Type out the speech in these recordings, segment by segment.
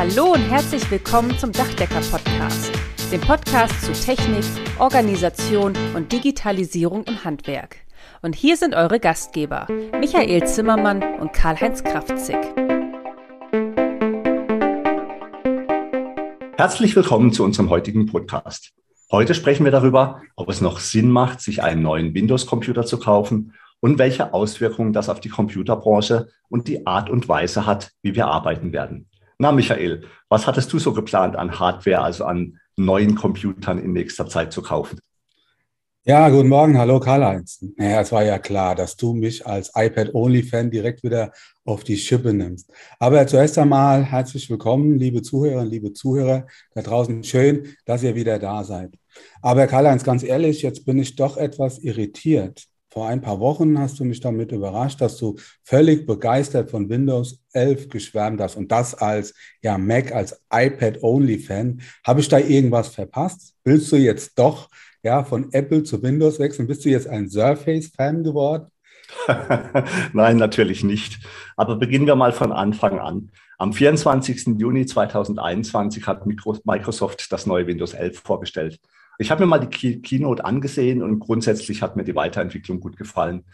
Hallo und herzlich willkommen zum Dachdecker Podcast, dem Podcast zu Technik, Organisation und Digitalisierung im Handwerk. Und hier sind eure Gastgeber, Michael Zimmermann und Karl-Heinz Kraftzig. Herzlich willkommen zu unserem heutigen Podcast. Heute sprechen wir darüber, ob es noch Sinn macht, sich einen neuen Windows-Computer zu kaufen und welche Auswirkungen das auf die Computerbranche und die Art und Weise hat, wie wir arbeiten werden. Na, Michael, was hattest du so geplant an Hardware, also an neuen Computern in nächster Zeit zu kaufen? Ja, guten Morgen, hallo Karl-Heinz. Naja, es war ja klar, dass du mich als iPad-Only-Fan direkt wieder auf die Schippe nimmst. Aber zuerst einmal herzlich willkommen, liebe Zuhörerinnen, liebe Zuhörer da draußen. Schön, dass ihr wieder da seid. Aber Karl-Heinz, ganz ehrlich, jetzt bin ich doch etwas irritiert. Vor ein paar Wochen hast du mich damit überrascht, dass du völlig begeistert von Windows 11 geschwärmt hast und das als ja Mac, als iPad-Only-Fan. Habe ich da irgendwas verpasst? Willst du jetzt doch ja von Apple zu Windows wechseln? Bist du jetzt ein Surface-Fan geworden? Nein, natürlich nicht. Aber beginnen wir mal von Anfang an. Am 24. Juni 2021 hat Microsoft das neue Windows 11 vorgestellt. Ich habe mir mal die Keynote angesehen und grundsätzlich hat mir die Weiterentwicklung gut gefallen.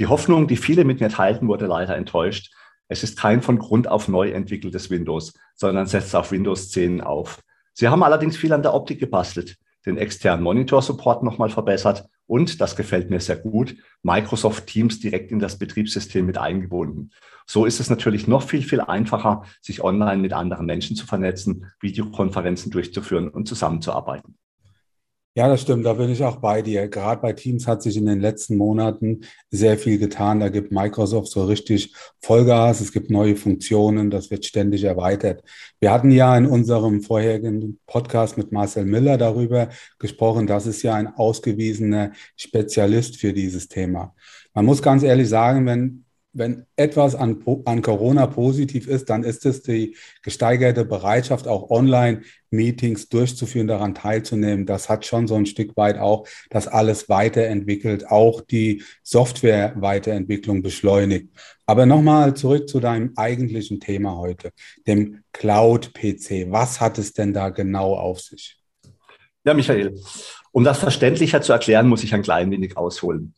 Die Hoffnung, die viele mit mir teilten, wurde leider enttäuscht. Es ist kein von Grund auf neu entwickeltes Windows, sondern setzt auf Windows 10 auf. Sie haben allerdings viel an der Optik gebastelt, den externen Monitor-Support nochmal verbessert und, das gefällt mir sehr gut, Microsoft Teams direkt in das Betriebssystem mit eingebunden. So ist es natürlich noch viel, viel einfacher, sich online mit anderen Menschen zu vernetzen, Videokonferenzen durchzuführen und zusammenzuarbeiten. Ja, das stimmt, da bin ich auch bei dir. Gerade bei Teams hat sich in den letzten Monaten sehr viel getan. Da gibt Microsoft so richtig Vollgas, es gibt neue Funktionen, das wird ständig erweitert. Wir hatten ja in unserem vorherigen Podcast mit Marcel Miller darüber gesprochen, das ist ja ein ausgewiesener Spezialist für dieses Thema. Man muss ganz ehrlich sagen, wenn wenn etwas an, an Corona positiv ist, dann ist es die gesteigerte Bereitschaft, auch Online-Meetings durchzuführen, daran teilzunehmen. Das hat schon so ein Stück weit auch das alles weiterentwickelt, auch die Software-Weiterentwicklung beschleunigt. Aber nochmal zurück zu deinem eigentlichen Thema heute, dem Cloud-PC. Was hat es denn da genau auf sich? Ja, Michael, um das verständlicher zu erklären, muss ich ein klein wenig ausholen.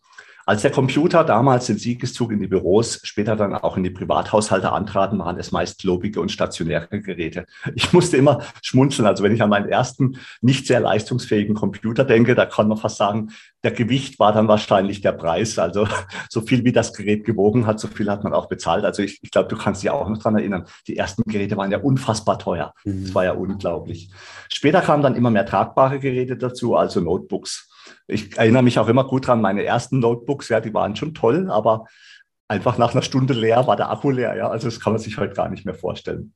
Als der Computer damals den Siegeszug in die Büros, später dann auch in die Privathaushalte antraten, waren es meist lobige und stationäre Geräte. Ich musste immer schmunzeln. Also wenn ich an meinen ersten nicht sehr leistungsfähigen Computer denke, da kann man fast sagen, der Gewicht war dann wahrscheinlich der Preis. Also so viel wie das Gerät gewogen hat, so viel hat man auch bezahlt. Also ich, ich glaube, du kannst dich auch noch dran erinnern. Die ersten Geräte waren ja unfassbar teuer. Mhm. Das war ja unglaublich. Später kamen dann immer mehr tragbare Geräte dazu, also Notebooks. Ich erinnere mich auch immer gut dran, meine ersten Notebooks, ja, die waren schon toll, aber einfach nach einer Stunde leer war der Akku leer. Ja, also das kann man sich heute gar nicht mehr vorstellen.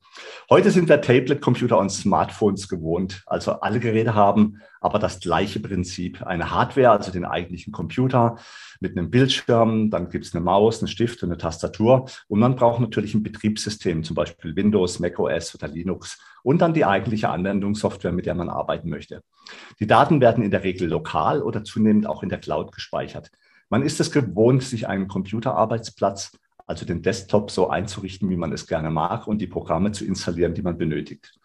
Heute sind wir Tablet-Computer und Smartphones gewohnt. Also alle Geräte haben aber das gleiche Prinzip. Eine Hardware, also den eigentlichen Computer mit einem Bildschirm, dann gibt es eine Maus, einen Stift und eine Tastatur. Und man braucht natürlich ein Betriebssystem, zum Beispiel Windows, macOS oder Linux und dann die eigentliche Anwendungssoftware, mit der man arbeiten möchte. Die Daten werden in der Regel lokal oder zunehmend auch in der Cloud gespeichert. Man ist es gewohnt, sich einen Computerarbeitsplatz, also den Desktop, so einzurichten, wie man es gerne mag und die Programme zu installieren, die man benötigt,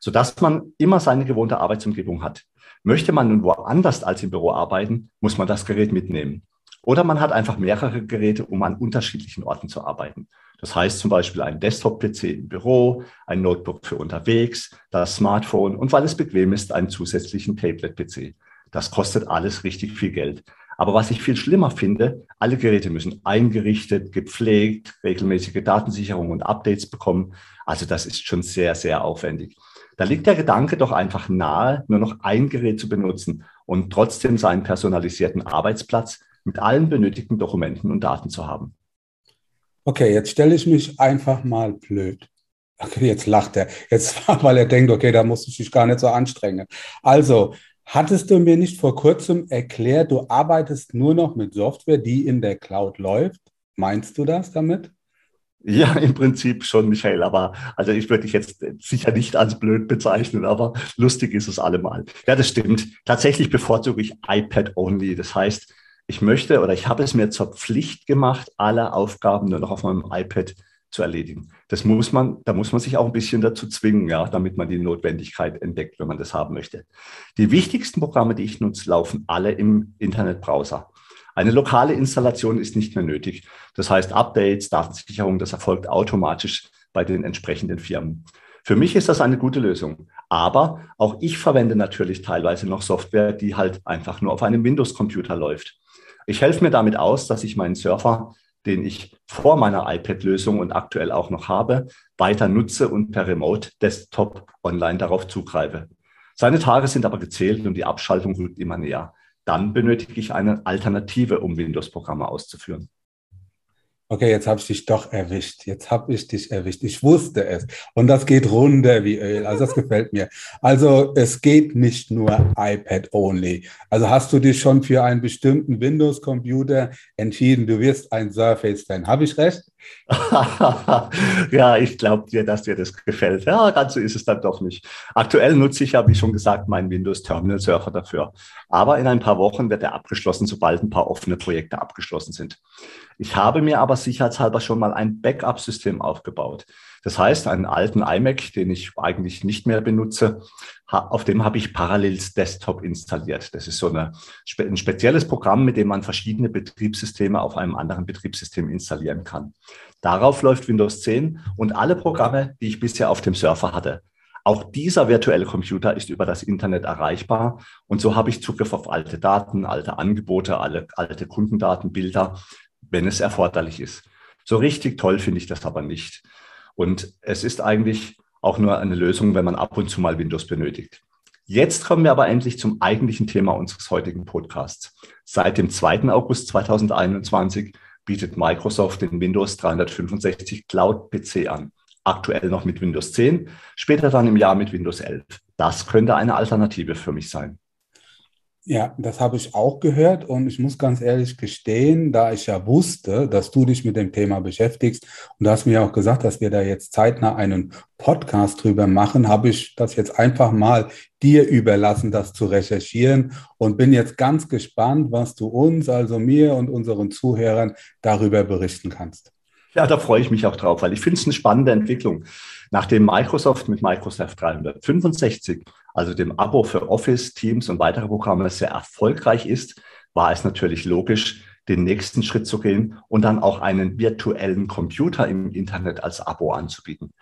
sodass man immer seine gewohnte Arbeitsumgebung hat. Möchte man nun woanders als im Büro arbeiten, muss man das Gerät mitnehmen. Oder man hat einfach mehrere Geräte, um an unterschiedlichen Orten zu arbeiten. Das heißt zum Beispiel ein Desktop-PC im Büro, ein Notebook für unterwegs, das Smartphone und weil es bequem ist, einen zusätzlichen Tablet-PC. Das kostet alles richtig viel Geld. Aber was ich viel schlimmer finde, alle Geräte müssen eingerichtet, gepflegt, regelmäßige Datensicherung und Updates bekommen. Also das ist schon sehr, sehr aufwendig. Da liegt der Gedanke doch einfach nahe, nur noch ein Gerät zu benutzen und trotzdem seinen personalisierten Arbeitsplatz mit allen benötigten Dokumenten und Daten zu haben. Okay, jetzt stelle ich mich einfach mal blöd. Okay, jetzt lacht er. Jetzt, weil er denkt, okay, da muss ich dich gar nicht so anstrengen. Also, hattest du mir nicht vor kurzem erklärt, du arbeitest nur noch mit Software, die in der Cloud läuft? Meinst du das damit? Ja, im Prinzip schon, Michael. Aber also ich würde dich jetzt sicher nicht als blöd bezeichnen, aber lustig ist es allemal. Ja, das stimmt. Tatsächlich bevorzuge ich iPad only. Das heißt, ich möchte oder ich habe es mir zur Pflicht gemacht, alle Aufgaben nur noch auf meinem iPad zu erledigen. Das muss man, da muss man sich auch ein bisschen dazu zwingen, ja, damit man die Notwendigkeit entdeckt, wenn man das haben möchte. Die wichtigsten Programme, die ich nutze, laufen alle im Internetbrowser. Eine lokale Installation ist nicht mehr nötig. Das heißt, Updates, Datensicherung, das erfolgt automatisch bei den entsprechenden Firmen. Für mich ist das eine gute Lösung. Aber auch ich verwende natürlich teilweise noch Software, die halt einfach nur auf einem Windows-Computer läuft. Ich helfe mir damit aus, dass ich meinen Surfer, den ich vor meiner iPad-Lösung und aktuell auch noch habe, weiter nutze und per Remote Desktop online darauf zugreife. Seine Tage sind aber gezählt und die Abschaltung rückt immer näher. Dann benötige ich eine Alternative, um Windows-Programme auszuführen. Okay, jetzt habe ich dich doch erwischt. Jetzt habe ich dich erwischt. Ich wusste es. Und das geht runter wie Öl. Also das gefällt mir. Also es geht nicht nur iPad only. Also hast du dich schon für einen bestimmten Windows-Computer entschieden. Du wirst ein Surface-Fan. Habe ich recht? ja, ich glaube dir, dass dir das gefällt. Ja, ganz so ist es dann doch nicht. Aktuell nutze ich ja, wie schon gesagt, meinen Windows Terminal Surfer dafür. Aber in ein paar Wochen wird er abgeschlossen, sobald ein paar offene Projekte abgeschlossen sind. Ich habe mir aber sicherheitshalber schon mal ein Backup-System aufgebaut. Das heißt, einen alten iMac, den ich eigentlich nicht mehr benutze, auf dem habe ich Parallels Desktop installiert. Das ist so eine, ein spezielles Programm, mit dem man verschiedene Betriebssysteme auf einem anderen Betriebssystem installieren kann. Darauf läuft Windows 10 und alle Programme, die ich bisher auf dem Surfer hatte. Auch dieser virtuelle Computer ist über das Internet erreichbar und so habe ich Zugriff auf alte Daten, alte Angebote, alle, alte Kundendaten, Bilder, wenn es erforderlich ist. So richtig toll finde ich das aber nicht. Und es ist eigentlich auch nur eine Lösung, wenn man ab und zu mal Windows benötigt. Jetzt kommen wir aber endlich zum eigentlichen Thema unseres heutigen Podcasts. Seit dem 2. August 2021 bietet Microsoft den Windows 365 Cloud PC an. Aktuell noch mit Windows 10, später dann im Jahr mit Windows 11. Das könnte eine Alternative für mich sein. Ja, das habe ich auch gehört und ich muss ganz ehrlich gestehen, da ich ja wusste, dass du dich mit dem Thema beschäftigst und du hast mir auch gesagt, dass wir da jetzt zeitnah einen Podcast drüber machen, habe ich das jetzt einfach mal dir überlassen, das zu recherchieren und bin jetzt ganz gespannt, was du uns, also mir und unseren Zuhörern darüber berichten kannst. Ja, da freue ich mich auch drauf, weil ich finde es eine spannende Entwicklung. Nachdem Microsoft mit Microsoft 365, also dem Abo für Office, Teams und weitere Programme sehr erfolgreich ist, war es natürlich logisch, den nächsten Schritt zu gehen und dann auch einen virtuellen Computer im Internet als Abo anzubieten.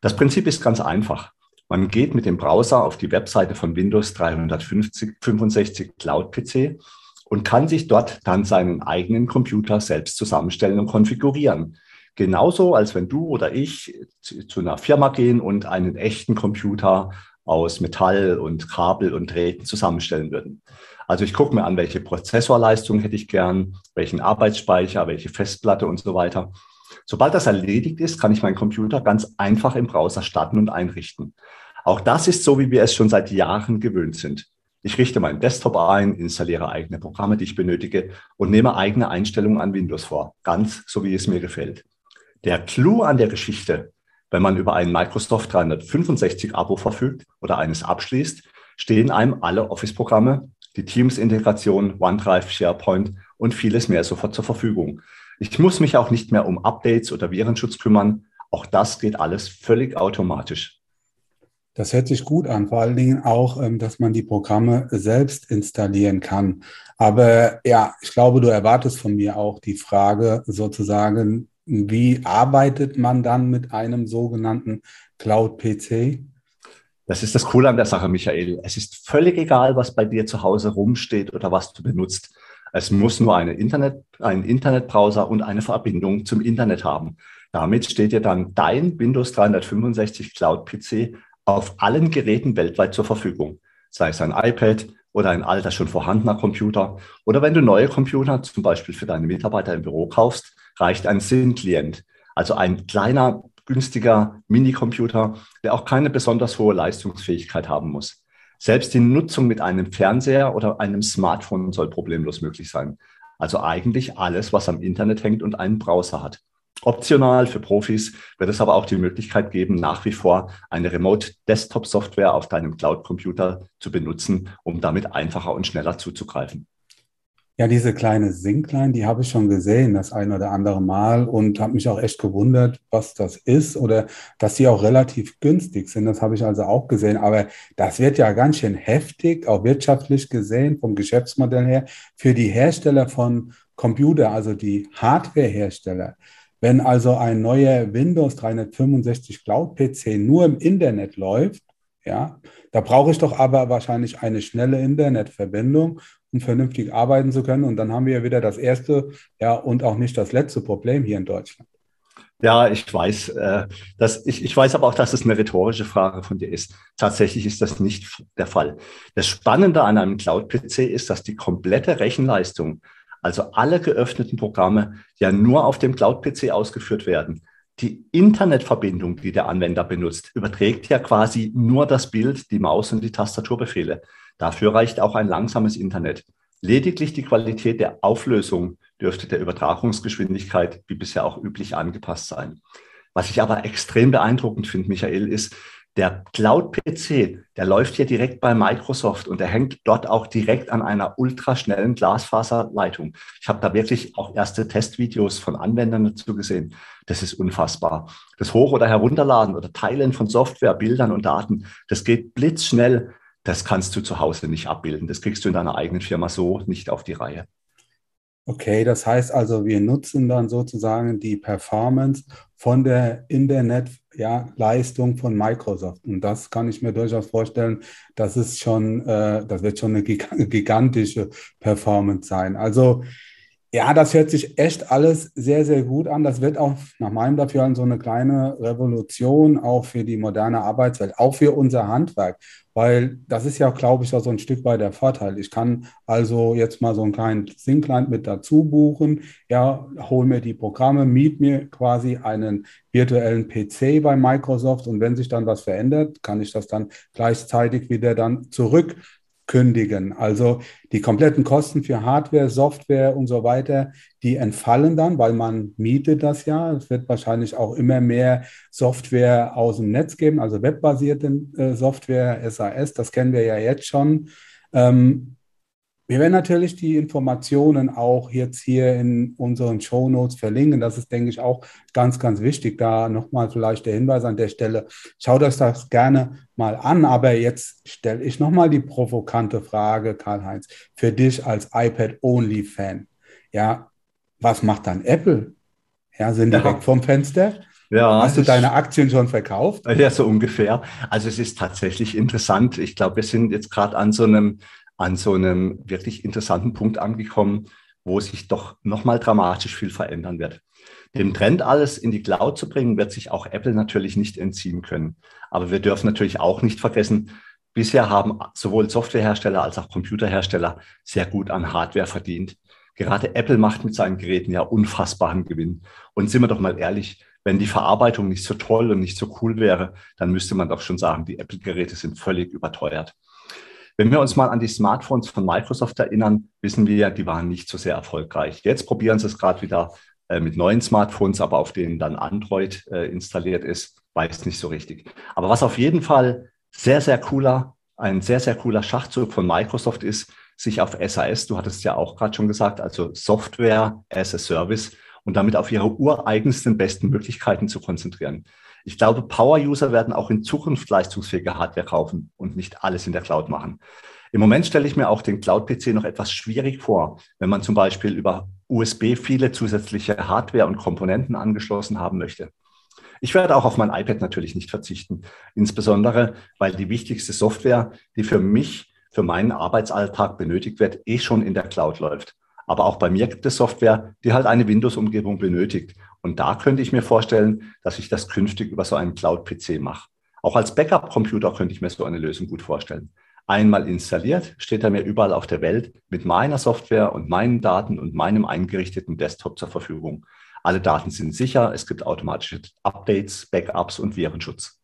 Das Prinzip ist ganz einfach. Man geht mit dem Browser auf die Webseite von Windows 365 Cloud PC und kann sich dort dann seinen eigenen Computer selbst zusammenstellen und konfigurieren. Genauso, als wenn du oder ich zu, zu einer Firma gehen und einen echten Computer aus Metall und Kabel und Drähten zusammenstellen würden. Also ich gucke mir an, welche Prozessorleistung hätte ich gern, welchen Arbeitsspeicher, welche Festplatte und so weiter. Sobald das erledigt ist, kann ich meinen Computer ganz einfach im Browser starten und einrichten. Auch das ist so, wie wir es schon seit Jahren gewöhnt sind. Ich richte meinen Desktop ein, installiere eigene Programme, die ich benötige und nehme eigene Einstellungen an Windows vor, ganz so wie es mir gefällt. Der Clou an der Geschichte, wenn man über ein Microsoft 365 Abo verfügt oder eines abschließt, stehen einem alle Office-Programme, die Teams-Integration, OneDrive, SharePoint und vieles mehr sofort zur Verfügung. Ich muss mich auch nicht mehr um Updates oder Virenschutz kümmern. Auch das geht alles völlig automatisch. Das hört sich gut an, vor allen Dingen auch, ähm, dass man die Programme selbst installieren kann. Aber ja, ich glaube, du erwartest von mir auch die Frage sozusagen, wie arbeitet man dann mit einem sogenannten Cloud-PC? Das ist das Coole an der Sache, Michael. Es ist völlig egal, was bei dir zu Hause rumsteht oder was du benutzt. Es muss nur eine Internet, einen Internetbrowser und eine Verbindung zum Internet haben. Damit steht dir dann dein Windows 365 Cloud PC auf allen Geräten weltweit zur Verfügung. Sei es ein iPad oder ein alter schon vorhandener Computer oder wenn du neue Computer zum Beispiel für deine Mitarbeiter im Büro kaufst, reicht ein SIN-Client, also ein kleiner, günstiger Minicomputer, der auch keine besonders hohe Leistungsfähigkeit haben muss. Selbst die Nutzung mit einem Fernseher oder einem Smartphone soll problemlos möglich sein. Also eigentlich alles, was am Internet hängt und einen Browser hat. Optional für Profis wird es aber auch die Möglichkeit geben, nach wie vor eine Remote-Desktop-Software auf deinem Cloud-Computer zu benutzen, um damit einfacher und schneller zuzugreifen. Ja, diese kleine Sinklein, die habe ich schon gesehen, das ein oder andere Mal und habe mich auch echt gewundert, was das ist oder dass die auch relativ günstig sind. Das habe ich also auch gesehen. Aber das wird ja ganz schön heftig, auch wirtschaftlich gesehen, vom Geschäftsmodell her, für die Hersteller von Computer, also die Hardwarehersteller. Wenn also ein neuer Windows 365 Cloud PC nur im Internet läuft, ja, da brauche ich doch aber wahrscheinlich eine schnelle Internetverbindung um vernünftig arbeiten zu können. Und dann haben wir ja wieder das erste, ja, und auch nicht das letzte Problem hier in Deutschland. Ja, ich weiß, äh, dass ich, ich weiß aber auch, dass es eine rhetorische Frage von dir ist. Tatsächlich ist das nicht der Fall. Das Spannende an einem Cloud-PC ist, dass die komplette Rechenleistung, also alle geöffneten Programme, ja nur auf dem Cloud-PC ausgeführt werden. Die Internetverbindung, die der Anwender benutzt, überträgt ja quasi nur das Bild, die Maus und die Tastaturbefehle. Dafür reicht auch ein langsames Internet. Lediglich die Qualität der Auflösung dürfte der Übertragungsgeschwindigkeit wie bisher auch üblich angepasst sein. Was ich aber extrem beeindruckend finde, Michael, ist, der Cloud-PC, der läuft hier direkt bei Microsoft und der hängt dort auch direkt an einer ultraschnellen Glasfaserleitung. Ich habe da wirklich auch erste Testvideos von Anwendern dazu gesehen. Das ist unfassbar. Das Hoch- oder Herunterladen oder Teilen von Software, Bildern und Daten, das geht blitzschnell das kannst du zu Hause nicht abbilden. Das kriegst du in deiner eigenen Firma so nicht auf die Reihe. Okay, das heißt also, wir nutzen dann sozusagen die Performance von der Internetleistung ja, von Microsoft. Und das kann ich mir durchaus vorstellen, das ist schon, äh, das wird schon eine gigantische Performance sein. Also ja, das hört sich echt alles sehr, sehr gut an. Das wird auch nach meinem Dafürhalten so eine kleine Revolution auch für die moderne Arbeitswelt, auch für unser Handwerk. Weil das ist ja, glaube ich, auch so ein Stück weit der Vorteil. Ich kann also jetzt mal so einen kleinen Syncline mit dazu buchen, ja, hole mir die Programme, miet mir quasi einen virtuellen PC bei Microsoft und wenn sich dann was verändert, kann ich das dann gleichzeitig wieder dann zurück kündigen. Also die kompletten Kosten für Hardware, Software und so weiter, die entfallen dann, weil man mietet das ja. Es wird wahrscheinlich auch immer mehr Software aus dem Netz geben, also webbasierte äh, Software, SAS, das kennen wir ja jetzt schon. Ähm, wir werden natürlich die Informationen auch jetzt hier in unseren Show Notes verlinken. Das ist, denke ich, auch ganz, ganz wichtig. Da nochmal vielleicht der Hinweis an der Stelle. Schaut euch das gerne mal an. Aber jetzt stelle ich nochmal die provokante Frage, Karl-Heinz, für dich als iPad-Only-Fan. Ja, was macht dann Apple? Ja, sind die ja. weg vom Fenster? Ja, Hast du deine Aktien schon verkauft? Ja, so ungefähr. Also es ist tatsächlich interessant. Ich glaube, wir sind jetzt gerade an so einem an so einem wirklich interessanten Punkt angekommen, wo sich doch nochmal dramatisch viel verändern wird. Dem Trend, alles in die Cloud zu bringen, wird sich auch Apple natürlich nicht entziehen können. Aber wir dürfen natürlich auch nicht vergessen, bisher haben sowohl Softwarehersteller als auch Computerhersteller sehr gut an Hardware verdient. Gerade Apple macht mit seinen Geräten ja unfassbaren Gewinn. Und sind wir doch mal ehrlich, wenn die Verarbeitung nicht so toll und nicht so cool wäre, dann müsste man doch schon sagen, die Apple-Geräte sind völlig überteuert. Wenn wir uns mal an die Smartphones von Microsoft erinnern, wissen wir ja, die waren nicht so sehr erfolgreich. Jetzt probieren sie es gerade wieder äh, mit neuen Smartphones, aber auf denen dann Android äh, installiert ist, weiß nicht so richtig. Aber was auf jeden Fall sehr, sehr cooler, ein sehr, sehr cooler Schachzug von Microsoft ist, sich auf SAS, du hattest ja auch gerade schon gesagt, also Software as a Service und damit auf ihre ureigensten besten Möglichkeiten zu konzentrieren. Ich glaube, Power-User werden auch in Zukunft leistungsfähige Hardware kaufen und nicht alles in der Cloud machen. Im Moment stelle ich mir auch den Cloud-PC noch etwas schwierig vor, wenn man zum Beispiel über USB viele zusätzliche Hardware und Komponenten angeschlossen haben möchte. Ich werde auch auf mein iPad natürlich nicht verzichten, insbesondere weil die wichtigste Software, die für mich, für meinen Arbeitsalltag benötigt wird, eh schon in der Cloud läuft. Aber auch bei mir gibt es Software, die halt eine Windows-Umgebung benötigt. Und da könnte ich mir vorstellen, dass ich das künftig über so einen Cloud-PC mache. Auch als Backup-Computer könnte ich mir so eine Lösung gut vorstellen. Einmal installiert, steht er mir überall auf der Welt mit meiner Software und meinen Daten und meinem eingerichteten Desktop zur Verfügung. Alle Daten sind sicher, es gibt automatische Updates, Backups und Virenschutz.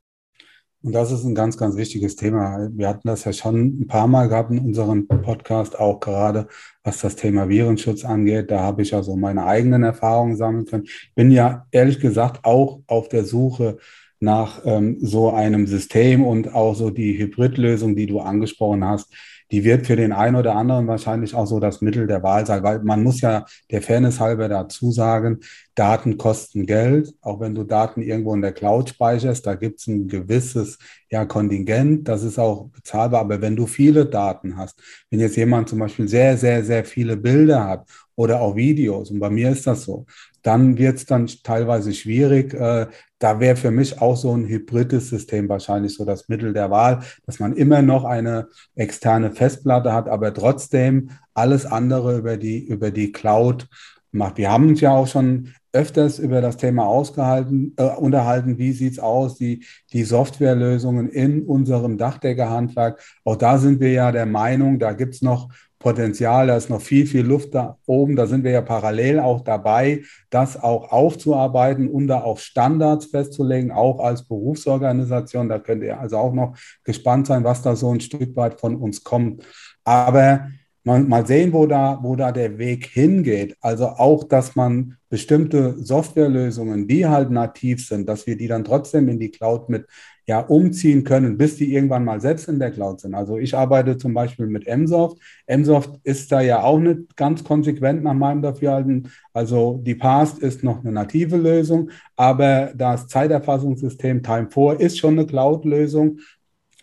Und das ist ein ganz, ganz wichtiges Thema. Wir hatten das ja schon ein paar Mal gehabt in unserem Podcast, auch gerade was das Thema Virenschutz angeht. Da habe ich also meine eigenen Erfahrungen sammeln können. Ich bin ja ehrlich gesagt auch auf der Suche nach ähm, so einem System und auch so die Hybridlösung, die du angesprochen hast, die wird für den einen oder anderen wahrscheinlich auch so das Mittel der Wahl sein, weil man muss ja der Fairness halber dazu sagen, Daten kosten Geld, auch wenn du Daten irgendwo in der Cloud speicherst, da gibt es ein gewisses ja, Kontingent, das ist auch bezahlbar, aber wenn du viele Daten hast, wenn jetzt jemand zum Beispiel sehr, sehr, sehr viele Bilder hat oder auch Videos, und bei mir ist das so, dann wird es dann teilweise schwierig. Äh, da wäre für mich auch so ein hybrides System wahrscheinlich so das Mittel der Wahl, dass man immer noch eine externe Festplatte hat, aber trotzdem alles andere über die, über die Cloud macht. Wir haben uns ja auch schon öfters über das Thema ausgehalten, äh, unterhalten, wie sieht's aus, die, die Softwarelösungen in unserem Dachdeckerhandwerk. Auch da sind wir ja der Meinung, da gibt's noch Potenzial, da ist noch viel, viel Luft da oben. Da sind wir ja parallel auch dabei, das auch aufzuarbeiten und da auch Standards festzulegen, auch als Berufsorganisation. Da könnt ihr also auch noch gespannt sein, was da so ein Stück weit von uns kommt. Aber mal, mal sehen, wo da, wo da der Weg hingeht. Also auch, dass man bestimmte Softwarelösungen, die halt nativ sind, dass wir die dann trotzdem in die Cloud mit ja umziehen können, bis die irgendwann mal selbst in der Cloud sind. Also ich arbeite zum Beispiel mit MSoft. MSoft ist da ja auch nicht ganz konsequent nach meinem Dafürhalten. Also die Past ist noch eine native Lösung, aber das Zeiterfassungssystem Time4 ist schon eine Cloud-Lösung.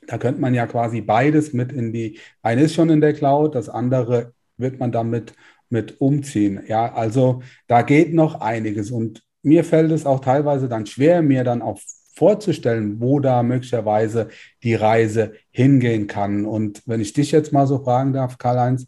Da könnte man ja quasi beides mit in die, eine ist schon in der Cloud, das andere wird man damit mit umziehen. Ja, also da geht noch einiges und mir fällt es auch teilweise dann schwer, mir dann auch vorzustellen, wo da möglicherweise die Reise hingehen kann. Und wenn ich dich jetzt mal so fragen darf, Karl-Heinz,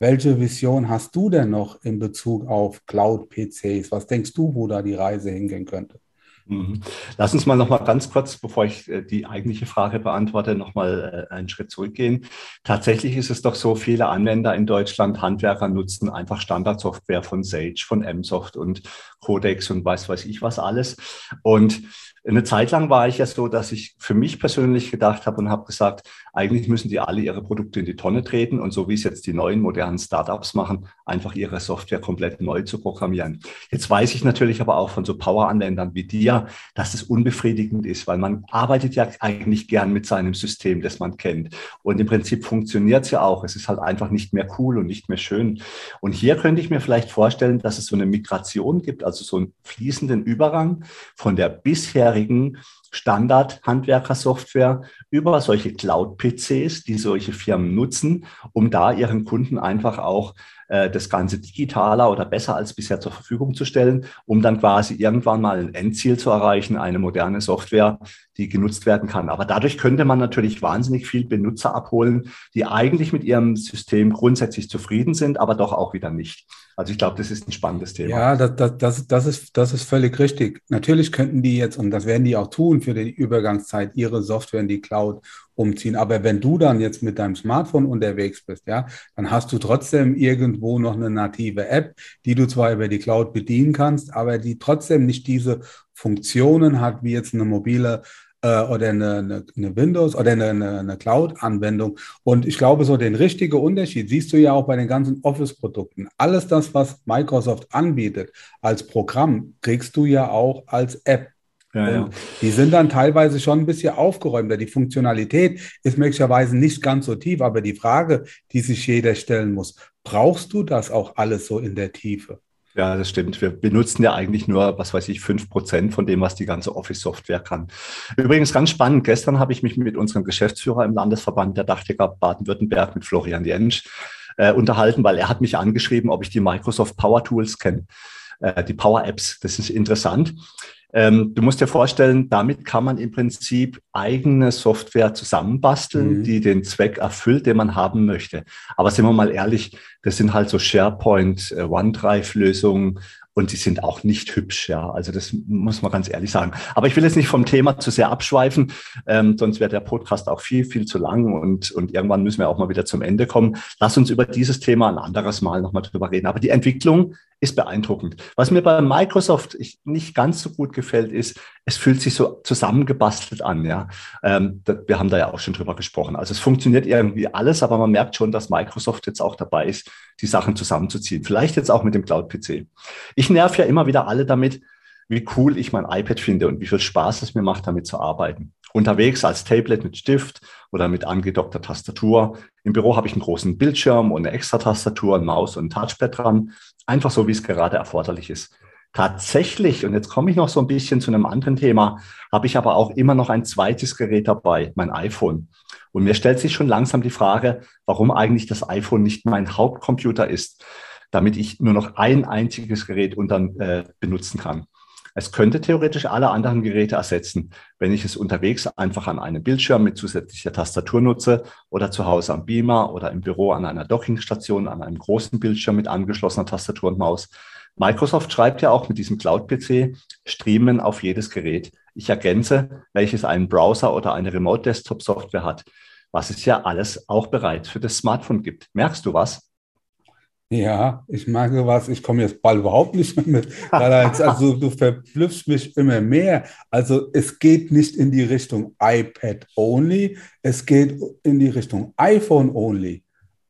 welche Vision hast du denn noch in Bezug auf Cloud-PCs? Was denkst du, wo da die Reise hingehen könnte? Mhm. Lass uns mal noch mal ganz kurz, bevor ich äh, die eigentliche Frage beantworte, noch mal äh, einen Schritt zurückgehen. Tatsächlich ist es doch so, viele Anwender in Deutschland, Handwerker nutzen einfach Standardsoftware von Sage, von Msoft und Codex und weiß weiß ich was alles. Und eine Zeit lang war ich ja so, dass ich für mich persönlich gedacht habe und habe gesagt, eigentlich müssen die alle ihre Produkte in die Tonne treten und so wie es jetzt die neuen modernen Startups machen, einfach ihre Software komplett neu zu programmieren. Jetzt weiß ich natürlich aber auch von so Power-Anwendern wie dir, dass es unbefriedigend ist, weil man arbeitet ja eigentlich gern mit seinem System, das man kennt. Und im Prinzip funktioniert es ja auch. Es ist halt einfach nicht mehr cool und nicht mehr schön. Und hier könnte ich mir vielleicht vorstellen, dass es so eine Migration gibt, also so einen fließenden Übergang von der bisher bisherigen Standard-Handwerker-Software über solche Cloud-PCs, die solche Firmen nutzen, um da ihren Kunden einfach auch äh, das Ganze digitaler oder besser als bisher zur Verfügung zu stellen, um dann quasi irgendwann mal ein Endziel zu erreichen, eine moderne Software, die genutzt werden kann. Aber dadurch könnte man natürlich wahnsinnig viel Benutzer abholen, die eigentlich mit ihrem System grundsätzlich zufrieden sind, aber doch auch wieder nicht. Also ich glaube, das ist ein spannendes Thema. Ja, das, das, das, das, ist, das ist völlig richtig. Natürlich könnten die jetzt, und das werden die auch tun für die Übergangszeit, ihre Software in die Cloud umziehen. Aber wenn du dann jetzt mit deinem Smartphone unterwegs bist, ja, dann hast du trotzdem irgendwo noch eine native App, die du zwar über die Cloud bedienen kannst, aber die trotzdem nicht diese Funktionen hat, wie jetzt eine mobile äh, oder eine, eine, eine, Windows oder eine, eine Cloud-Anwendung. Und ich glaube, so den richtigen Unterschied siehst du ja auch bei den ganzen Office-Produkten. Alles das, was Microsoft anbietet als Programm, kriegst du ja auch als App. Ja, ja. Die sind dann teilweise schon ein bisschen aufgeräumter. Die Funktionalität ist möglicherweise nicht ganz so tief, aber die Frage, die sich jeder stellen muss, brauchst du das auch alles so in der Tiefe? Ja, das stimmt. Wir benutzen ja eigentlich nur, was weiß ich, fünf Prozent von dem, was die ganze Office-Software kann. Übrigens ganz spannend. Gestern habe ich mich mit unserem Geschäftsführer im Landesverband der Dachdecker Baden-Württemberg mit Florian Jentsch äh, unterhalten, weil er hat mich angeschrieben, ob ich die Microsoft Power Tools kenne, äh, die Power Apps. Das ist interessant. Ähm, du musst dir vorstellen, damit kann man im Prinzip eigene Software zusammenbasteln, mhm. die den Zweck erfüllt, den man haben möchte. Aber sind wir mal ehrlich, das sind halt so SharePoint, äh, OneDrive-Lösungen, und die sind auch nicht hübsch, ja. Also das muss man ganz ehrlich sagen. Aber ich will jetzt nicht vom Thema zu sehr abschweifen, ähm, sonst wäre der Podcast auch viel, viel zu lang und, und irgendwann müssen wir auch mal wieder zum Ende kommen. Lass uns über dieses Thema ein anderes Mal nochmal drüber reden. Aber die Entwicklung ist beeindruckend. Was mir bei Microsoft nicht ganz so gut gefällt, ist, es fühlt sich so zusammengebastelt an, ja. Ähm, wir haben da ja auch schon drüber gesprochen. Also es funktioniert irgendwie alles, aber man merkt schon, dass Microsoft jetzt auch dabei ist, die Sachen zusammenzuziehen. Vielleicht jetzt auch mit dem Cloud-PC. Ich nerv ja immer wieder alle damit, wie cool ich mein iPad finde und wie viel Spaß es mir macht, damit zu arbeiten. Unterwegs als Tablet mit Stift oder mit angedockter Tastatur. Im Büro habe ich einen großen Bildschirm und eine extra Tastatur, ein Maus und ein Touchpad dran. Einfach so, wie es gerade erforderlich ist. Tatsächlich, und jetzt komme ich noch so ein bisschen zu einem anderen Thema, habe ich aber auch immer noch ein zweites Gerät dabei, mein iPhone. Und mir stellt sich schon langsam die Frage, warum eigentlich das iPhone nicht mein Hauptcomputer ist, damit ich nur noch ein einziges Gerät unter, äh, benutzen kann. Es könnte theoretisch alle anderen Geräte ersetzen, wenn ich es unterwegs einfach an einem Bildschirm mit zusätzlicher Tastatur nutze oder zu Hause am Beamer oder im Büro an einer Dockingstation an einem großen Bildschirm mit angeschlossener Tastatur und Maus. Microsoft schreibt ja auch mit diesem Cloud-PC Streamen auf jedes Gerät. Ich ergänze, welches einen Browser oder eine Remote-Desktop-Software hat, was es ja alles auch bereits für das Smartphone gibt. Merkst du was? Ja, ich merke was, ich komme jetzt bald überhaupt nicht mehr mit. Also du verblüffst mich immer mehr. Also es geht nicht in die Richtung iPad only, es geht in die Richtung iPhone only.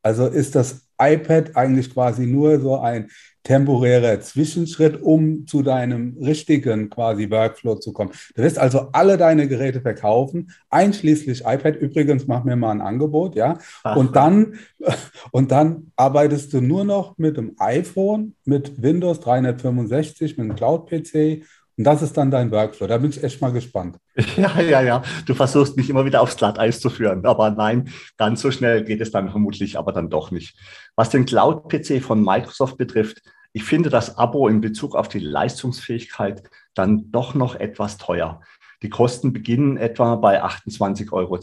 Also ist das iPad eigentlich quasi nur so ein temporärer Zwischenschritt, um zu deinem richtigen quasi Workflow zu kommen. Du wirst also alle deine Geräte verkaufen, einschließlich iPad. Übrigens, mach mir mal ein Angebot, ja. Und dann, und dann arbeitest du nur noch mit dem iPhone, mit Windows 365, mit dem Cloud-PC und das ist dann dein Workflow. Da bin ich echt mal gespannt. Ja, ja, ja. Du versuchst mich immer wieder aufs Glatteis zu führen. Aber nein, ganz so schnell geht es dann vermutlich aber dann doch nicht. Was den Cloud-PC von Microsoft betrifft, ich finde das Abo in Bezug auf die Leistungsfähigkeit dann doch noch etwas teuer. Die Kosten beginnen etwa bei 28,20 Euro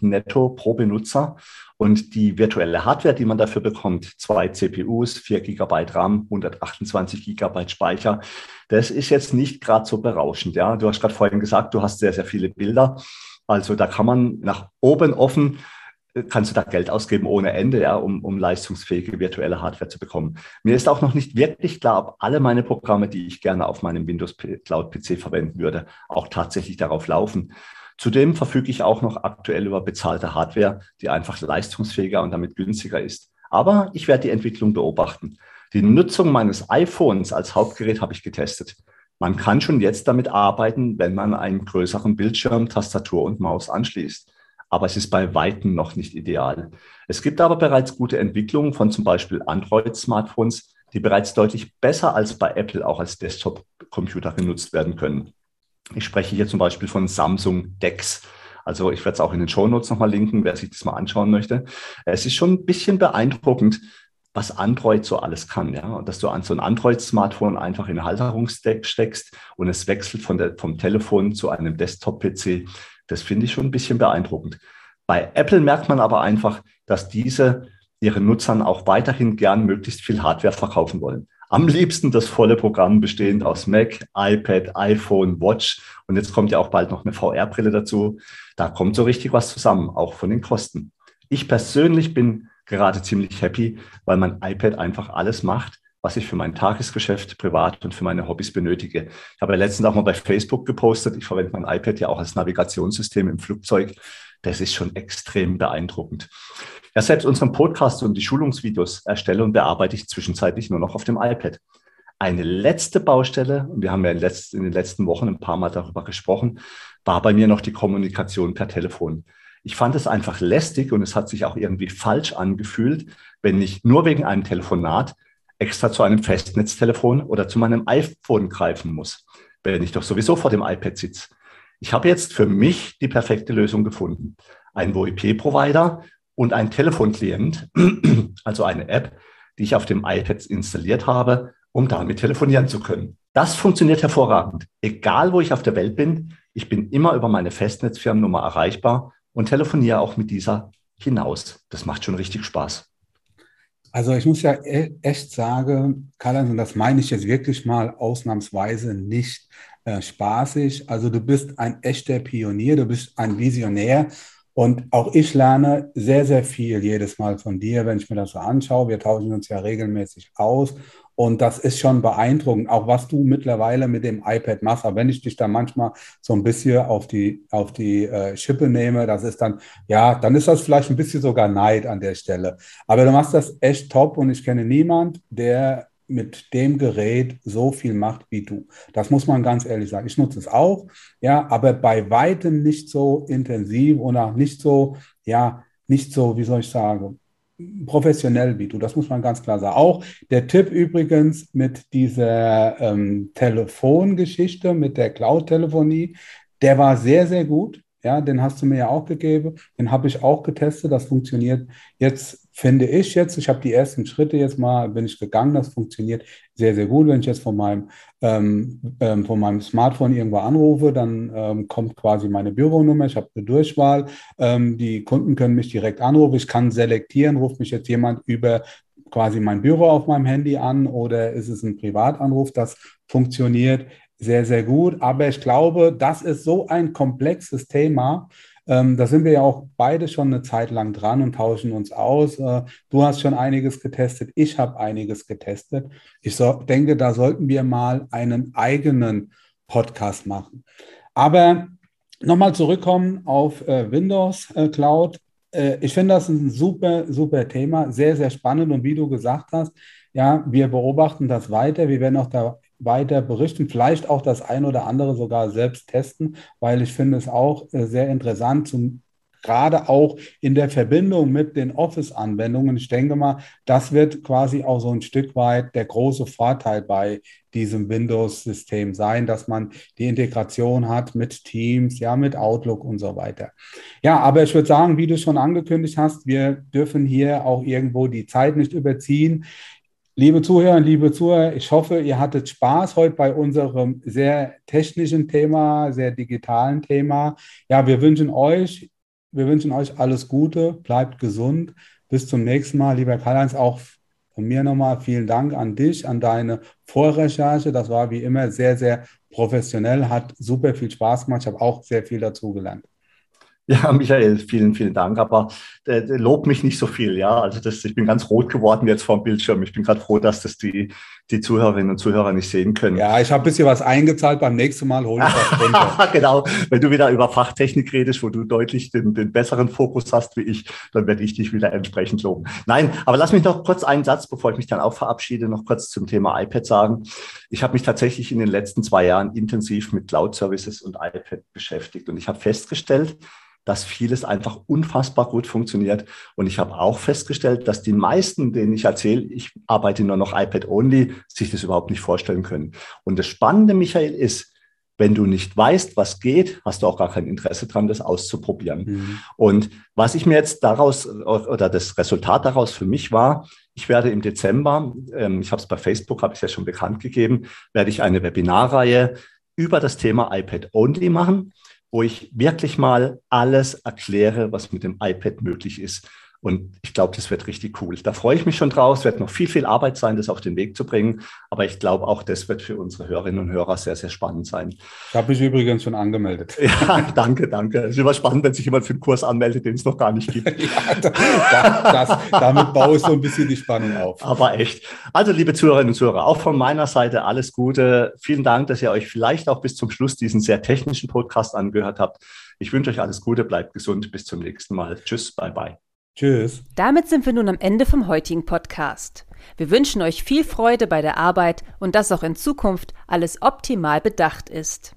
netto pro Benutzer. Und die virtuelle Hardware, die man dafür bekommt, zwei CPUs, 4 GB RAM, 128 GB Speicher, das ist jetzt nicht gerade so berauschend. Ja, du hast gerade vorhin gesagt, du hast sehr, sehr viele Bilder. Also da kann man nach oben offen kannst du da Geld ausgeben ohne Ende, ja, um, um leistungsfähige virtuelle Hardware zu bekommen. Mir ist auch noch nicht wirklich klar, ob alle meine Programme, die ich gerne auf meinem Windows Cloud PC verwenden würde, auch tatsächlich darauf laufen. Zudem verfüge ich auch noch aktuell über bezahlte Hardware, die einfach leistungsfähiger und damit günstiger ist. Aber ich werde die Entwicklung beobachten. Die Nutzung meines iPhones als Hauptgerät habe ich getestet. Man kann schon jetzt damit arbeiten, wenn man einen größeren Bildschirm, Tastatur und Maus anschließt aber es ist bei Weitem noch nicht ideal. Es gibt aber bereits gute Entwicklungen von zum Beispiel Android-Smartphones, die bereits deutlich besser als bei Apple auch als Desktop-Computer genutzt werden können. Ich spreche hier zum Beispiel von Samsung DeX. Also ich werde es auch in den Show Notes nochmal linken, wer sich das mal anschauen möchte. Es ist schon ein bisschen beeindruckend, was Android so alles kann, ja, und dass du an so ein Android-Smartphone einfach in eine Halterung steckst und es wechselt von der, vom Telefon zu einem Desktop-PC. Das finde ich schon ein bisschen beeindruckend. Bei Apple merkt man aber einfach, dass diese ihren Nutzern auch weiterhin gern möglichst viel Hardware verkaufen wollen. Am liebsten das volle Programm bestehend aus Mac, iPad, iPhone, Watch und jetzt kommt ja auch bald noch eine VR-Brille dazu. Da kommt so richtig was zusammen, auch von den Kosten. Ich persönlich bin gerade ziemlich happy, weil mein iPad einfach alles macht, was ich für mein Tagesgeschäft privat und für meine Hobbys benötige. Ich habe ja letztens auch mal bei Facebook gepostet, ich verwende mein iPad ja auch als Navigationssystem im Flugzeug. Das ist schon extrem beeindruckend. Ja, selbst unseren Podcast und die Schulungsvideos erstelle und bearbeite ich zwischenzeitlich nur noch auf dem iPad. Eine letzte Baustelle, und wir haben ja in, den letzten Wochen ein paar Mal darüber gesprochen, war bei mir noch die Kommunikation per Telefon. Ich fand es einfach lästig und es hat sich auch irgendwie falsch angefühlt, wenn ich nur wegen einem Telefonat extra zu einem Festnetztelefon oder zu meinem iPhone greifen muss, wenn ich doch sowieso vor dem iPad sitze. Ich habe jetzt für mich die perfekte Lösung gefunden. Ein VoIP-Provider und ein Telefonklient, also eine App, die ich auf dem iPad installiert habe, um damit telefonieren zu können. Das funktioniert hervorragend. Egal, wo ich auf der Welt bin, ich bin immer über meine Festnetzfirmennummer erreichbar und telefoniere auch mit dieser hinaus. Das macht schon richtig Spaß. Also ich muss ja e-, echt sagen, Karl-Heinz, und das meine ich jetzt wirklich mal ausnahmsweise nicht äh, spaßig. Also du bist ein echter Pionier, du bist ein Visionär. Und auch ich lerne sehr, sehr viel jedes Mal von dir, wenn ich mir das so anschaue. Wir tauschen uns ja regelmäßig aus. Und das ist schon beeindruckend, auch was du mittlerweile mit dem iPad machst. Aber wenn ich dich da manchmal so ein bisschen auf die, auf die äh, Schippe nehme, das ist dann, ja, dann ist das vielleicht ein bisschen sogar Neid an der Stelle. Aber du machst das echt top und ich kenne niemand, der mit dem Gerät so viel macht wie du. Das muss man ganz ehrlich sagen. Ich nutze es auch, ja, aber bei weitem nicht so intensiv oder nicht so, ja, nicht so, wie soll ich sagen, professionell wie du. Das muss man ganz klar sagen. Auch der Tipp übrigens mit dieser ähm, Telefongeschichte, mit der Cloud-Telefonie, der war sehr, sehr gut. Ja, den hast du mir ja auch gegeben. Den habe ich auch getestet. Das funktioniert jetzt, finde ich jetzt. Ich habe die ersten Schritte jetzt mal, bin ich gegangen. Das funktioniert sehr, sehr gut. Wenn ich jetzt von meinem, ähm, ähm, von meinem Smartphone irgendwo anrufe, dann ähm, kommt quasi meine Büronummer. Ich habe eine Durchwahl. Ähm, die Kunden können mich direkt anrufen. Ich kann selektieren, ruft mich jetzt jemand über quasi mein Büro auf meinem Handy an oder ist es ein Privatanruf? Das funktioniert sehr, sehr gut. Aber ich glaube, das ist so ein komplexes Thema. Ähm, da sind wir ja auch beide schon eine Zeit lang dran und tauschen uns aus. Äh, du hast schon einiges getestet, ich habe einiges getestet. Ich so, denke, da sollten wir mal einen eigenen Podcast machen. Aber nochmal zurückkommen auf äh, Windows äh, Cloud. Äh, ich finde das ein super, super Thema, sehr, sehr spannend. Und wie du gesagt hast, ja, wir beobachten das weiter. Wir werden auch da weiter berichten, vielleicht auch das ein oder andere sogar selbst testen, weil ich finde es auch äh, sehr interessant, zum, gerade auch in der Verbindung mit den Office-Anwendungen. Ich denke mal, das wird quasi auch so ein Stück weit der große Vorteil bei diesem Windows-System sein, dass man die Integration hat mit Teams, ja, mit Outlook und so weiter. Ja, aber ich würde sagen, wie du schon angekündigt hast, wir dürfen hier auch irgendwo die Zeit nicht überziehen. Liebe Zuhörer, liebe Zuhörer, ich hoffe, ihr hattet Spaß heute bei unserem sehr technischen Thema, sehr digitalen Thema. Ja, wir wünschen euch, wir wünschen euch alles Gute, bleibt gesund. Bis zum nächsten Mal, lieber Karl-Heinz, auch von mir nochmal vielen Dank an dich, an deine Vorrecherche. Das war wie immer sehr, sehr professionell, hat super viel Spaß gemacht. Ich habe auch sehr viel dazugelernt. Ja, Michael, vielen, vielen Dank. Aber äh, lob mich nicht so viel, ja. Also das, ich bin ganz rot geworden jetzt vor dem Bildschirm. Ich bin gerade froh, dass das die, die Zuhörerinnen und Zuhörer nicht sehen können. Ja, ich habe ein bisschen was eingezahlt. Beim nächsten Mal hole ich runter. genau. Wenn du wieder über Fachtechnik redest, wo du deutlich den, den besseren Fokus hast wie ich, dann werde ich dich wieder entsprechend loben. Nein, aber lass mich noch kurz einen Satz, bevor ich mich dann auch verabschiede, noch kurz zum Thema iPad sagen. Ich habe mich tatsächlich in den letzten zwei Jahren intensiv mit Cloud-Services und iPad beschäftigt und ich habe festgestellt, dass vieles einfach unfassbar gut funktioniert. Und ich habe auch festgestellt, dass die meisten, denen ich erzähle, ich arbeite nur noch iPad-only, sich das überhaupt nicht vorstellen können. Und das Spannende, Michael, ist, wenn du nicht weißt, was geht, hast du auch gar kein Interesse dran, das auszuprobieren. Mhm. Und was ich mir jetzt daraus oder das Resultat daraus für mich war, ich werde im Dezember, ähm, ich habe es bei Facebook, habe ich es ja schon bekannt gegeben, werde ich eine Webinarreihe über das Thema iPad Only machen wo ich wirklich mal alles erkläre, was mit dem iPad möglich ist. Und ich glaube, das wird richtig cool. Da freue ich mich schon drauf. Es wird noch viel, viel Arbeit sein, das auf den Weg zu bringen. Aber ich glaube, auch das wird für unsere Hörerinnen und Hörer sehr, sehr spannend sein. Ich habe mich übrigens schon angemeldet. Ja, danke, danke. Es ist immer spannend, wenn sich jemand für einen Kurs anmeldet, den es noch gar nicht gibt. ja, das, das, damit baue ich so ein bisschen die Spannung auf. Aber echt. Also, liebe Zuhörerinnen und Zuhörer, auch von meiner Seite alles Gute. Vielen Dank, dass ihr euch vielleicht auch bis zum Schluss diesen sehr technischen Podcast angehört habt. Ich wünsche euch alles Gute, bleibt gesund. Bis zum nächsten Mal. Tschüss, bye, bye. Tschüss. Damit sind wir nun am Ende vom heutigen Podcast. Wir wünschen euch viel Freude bei der Arbeit und dass auch in Zukunft alles optimal bedacht ist.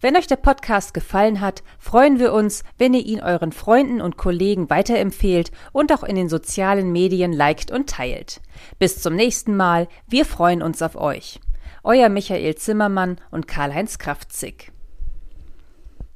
Wenn euch der Podcast gefallen hat, freuen wir uns, wenn ihr ihn euren Freunden und Kollegen weiterempfehlt und auch in den sozialen Medien liked und teilt. Bis zum nächsten Mal, wir freuen uns auf euch. Euer Michael Zimmermann und Karl-Heinz Kraftzig.